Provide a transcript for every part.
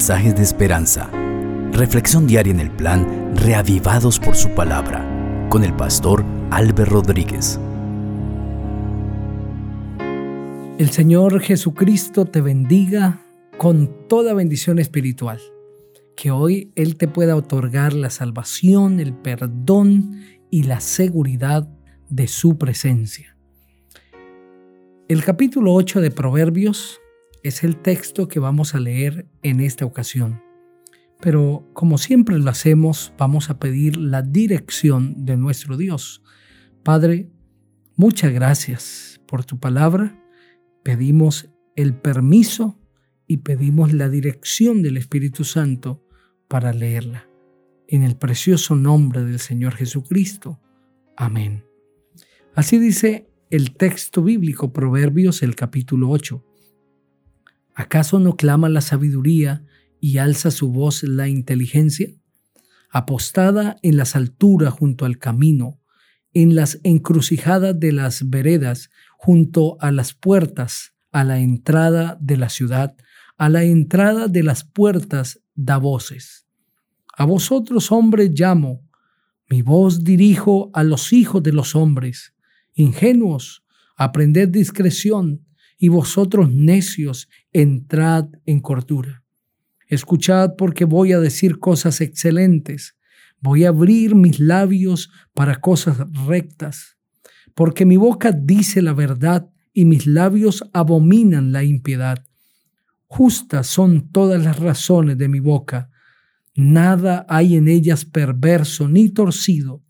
mensajes de esperanza. Reflexión diaria en el plan Reavivados por su palabra con el pastor Álvaro Rodríguez. El Señor Jesucristo te bendiga con toda bendición espiritual. Que hoy Él te pueda otorgar la salvación, el perdón y la seguridad de su presencia. El capítulo 8 de Proverbios es el texto que vamos a leer en esta ocasión. Pero como siempre lo hacemos, vamos a pedir la dirección de nuestro Dios. Padre, muchas gracias por tu palabra. Pedimos el permiso y pedimos la dirección del Espíritu Santo para leerla. En el precioso nombre del Señor Jesucristo. Amén. Así dice el texto bíblico Proverbios el capítulo 8. ¿Acaso no clama la sabiduría y alza su voz la inteligencia? Apostada en las alturas junto al camino, en las encrucijadas de las veredas, junto a las puertas, a la entrada de la ciudad, a la entrada de las puertas da voces. A vosotros, hombres, llamo, mi voz dirijo a los hijos de los hombres. Ingenuos, aprended discreción, y vosotros necios, entrad en cordura. Escuchad porque voy a decir cosas excelentes, voy a abrir mis labios para cosas rectas, porque mi boca dice la verdad y mis labios abominan la impiedad. Justas son todas las razones de mi boca, nada hay en ellas perverso ni torcido,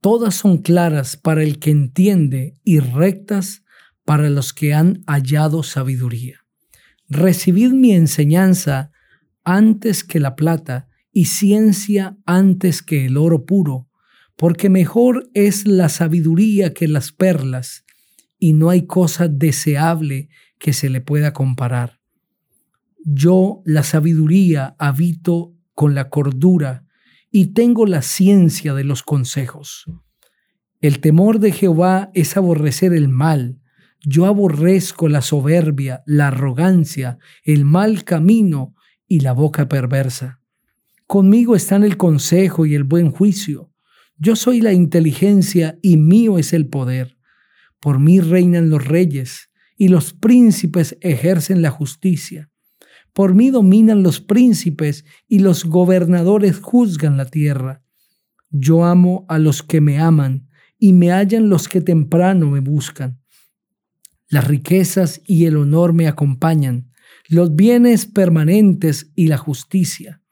todas son claras para el que entiende y rectas para los que han hallado sabiduría. Recibid mi enseñanza antes que la plata y ciencia antes que el oro puro, porque mejor es la sabiduría que las perlas, y no hay cosa deseable que se le pueda comparar. Yo, la sabiduría, habito con la cordura y tengo la ciencia de los consejos. El temor de Jehová es aborrecer el mal, yo aborrezco la soberbia, la arrogancia, el mal camino y la boca perversa. Conmigo están el consejo y el buen juicio. Yo soy la inteligencia y mío es el poder. Por mí reinan los reyes y los príncipes ejercen la justicia. Por mí dominan los príncipes y los gobernadores juzgan la tierra. Yo amo a los que me aman y me hallan los que temprano me buscan. Las riquezas y el honor me acompañan, los bienes permanentes y la justicia.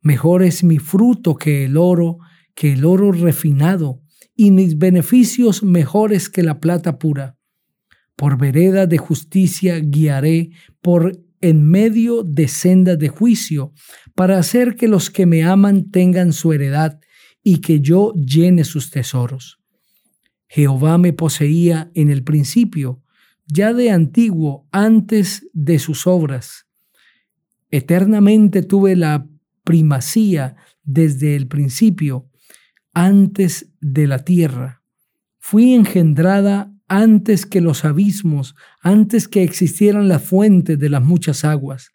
Mejor es mi fruto que el oro, que el oro refinado, y mis beneficios mejores que la plata pura. Por vereda de justicia guiaré, por en medio de sendas de juicio, para hacer que los que me aman tengan su heredad y que yo llene sus tesoros. Jehová me poseía en el principio, ya de antiguo, antes de sus obras. Eternamente tuve la primacía desde el principio, antes de la tierra. Fui engendrada antes que los abismos, antes que existieran las fuentes de las muchas aguas,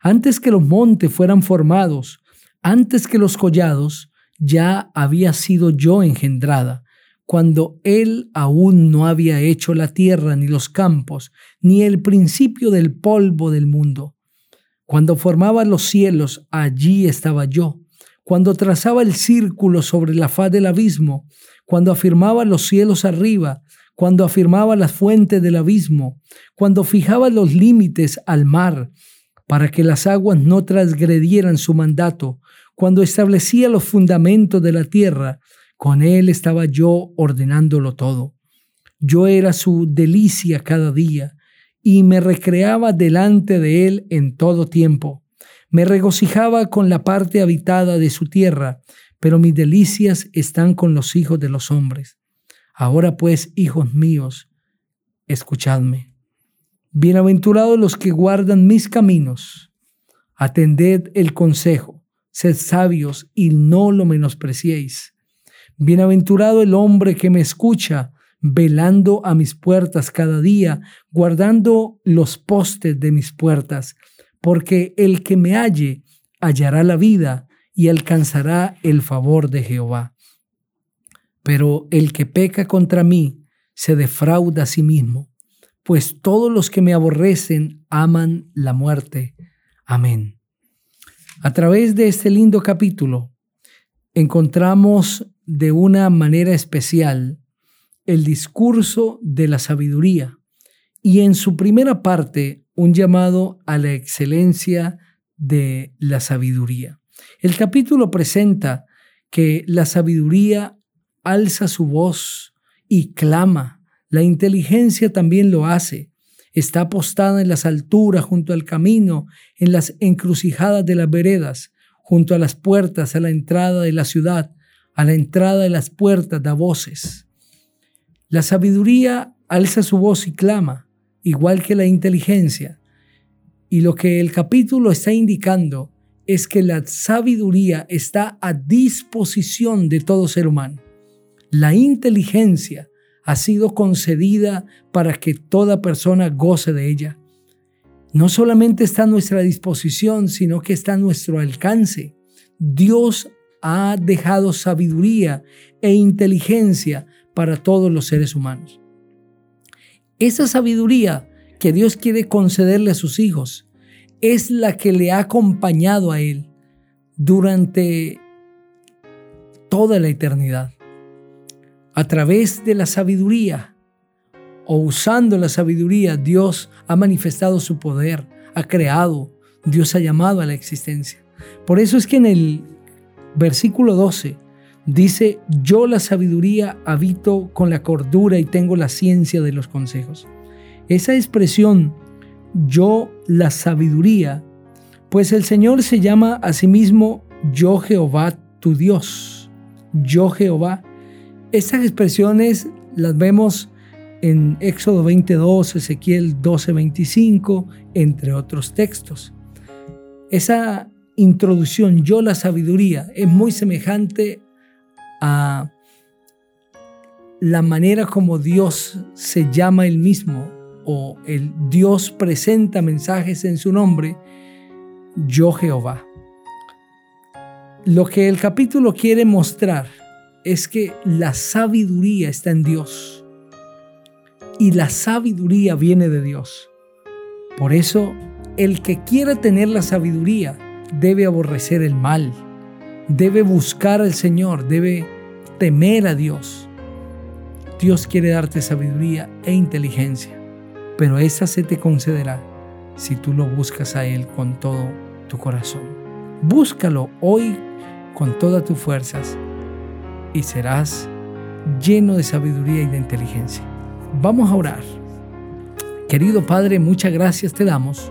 antes que los montes fueran formados, antes que los collados, ya había sido yo engendrada cuando Él aún no había hecho la tierra ni los campos, ni el principio del polvo del mundo. Cuando formaba los cielos, allí estaba yo. Cuando trazaba el círculo sobre la faz del abismo, cuando afirmaba los cielos arriba, cuando afirmaba las fuentes del abismo, cuando fijaba los límites al mar, para que las aguas no transgredieran su mandato, cuando establecía los fundamentos de la tierra, con Él estaba yo ordenándolo todo. Yo era su delicia cada día y me recreaba delante de Él en todo tiempo. Me regocijaba con la parte habitada de su tierra, pero mis delicias están con los hijos de los hombres. Ahora pues, hijos míos, escuchadme. Bienaventurados los que guardan mis caminos. Atended el consejo, sed sabios y no lo menospreciéis Bienaventurado el hombre que me escucha, velando a mis puertas cada día, guardando los postes de mis puertas, porque el que me halle hallará la vida y alcanzará el favor de Jehová. Pero el que peca contra mí se defrauda a sí mismo, pues todos los que me aborrecen aman la muerte. Amén. A través de este lindo capítulo encontramos de una manera especial el discurso de la sabiduría y en su primera parte un llamado a la excelencia de la sabiduría. El capítulo presenta que la sabiduría alza su voz y clama. La inteligencia también lo hace. Está apostada en las alturas, junto al camino, en las encrucijadas de las veredas, junto a las puertas, a la entrada de la ciudad, a la entrada de las puertas da voces. La sabiduría alza su voz y clama, igual que la inteligencia. Y lo que el capítulo está indicando es que la sabiduría está a disposición de todo ser humano. La inteligencia ha sido concedida para que toda persona goce de ella. No solamente está a nuestra disposición, sino que está a nuestro alcance. Dios ha dejado sabiduría e inteligencia para todos los seres humanos. Esa sabiduría que Dios quiere concederle a sus hijos es la que le ha acompañado a Él durante toda la eternidad a través de la sabiduría o usando la sabiduría, Dios ha manifestado su poder, ha creado, Dios ha llamado a la existencia. Por eso es que en el versículo 12 dice, yo la sabiduría habito con la cordura y tengo la ciencia de los consejos. Esa expresión, yo la sabiduría, pues el Señor se llama a sí mismo yo Jehová tu Dios, yo Jehová estas expresiones las vemos en Éxodo 22, Ezequiel 12:25, entre otros textos. Esa introducción, yo la sabiduría, es muy semejante a la manera como Dios se llama él mismo o el Dios presenta mensajes en su nombre, yo Jehová. Lo que el capítulo quiere mostrar es que la sabiduría está en Dios. Y la sabiduría viene de Dios. Por eso, el que quiera tener la sabiduría debe aborrecer el mal, debe buscar al Señor, debe temer a Dios. Dios quiere darte sabiduría e inteligencia, pero esa se te concederá si tú lo buscas a Él con todo tu corazón. Búscalo hoy con todas tus fuerzas y serás lleno de sabiduría y de inteligencia. Vamos a orar. Querido Padre, muchas gracias te damos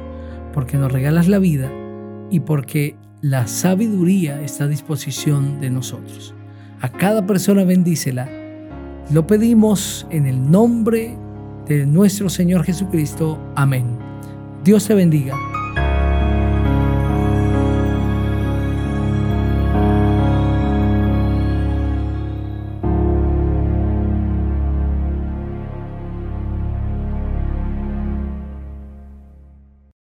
porque nos regalas la vida y porque la sabiduría está a disposición de nosotros. A cada persona bendícela. Lo pedimos en el nombre de nuestro Señor Jesucristo. Amén. Dios te bendiga.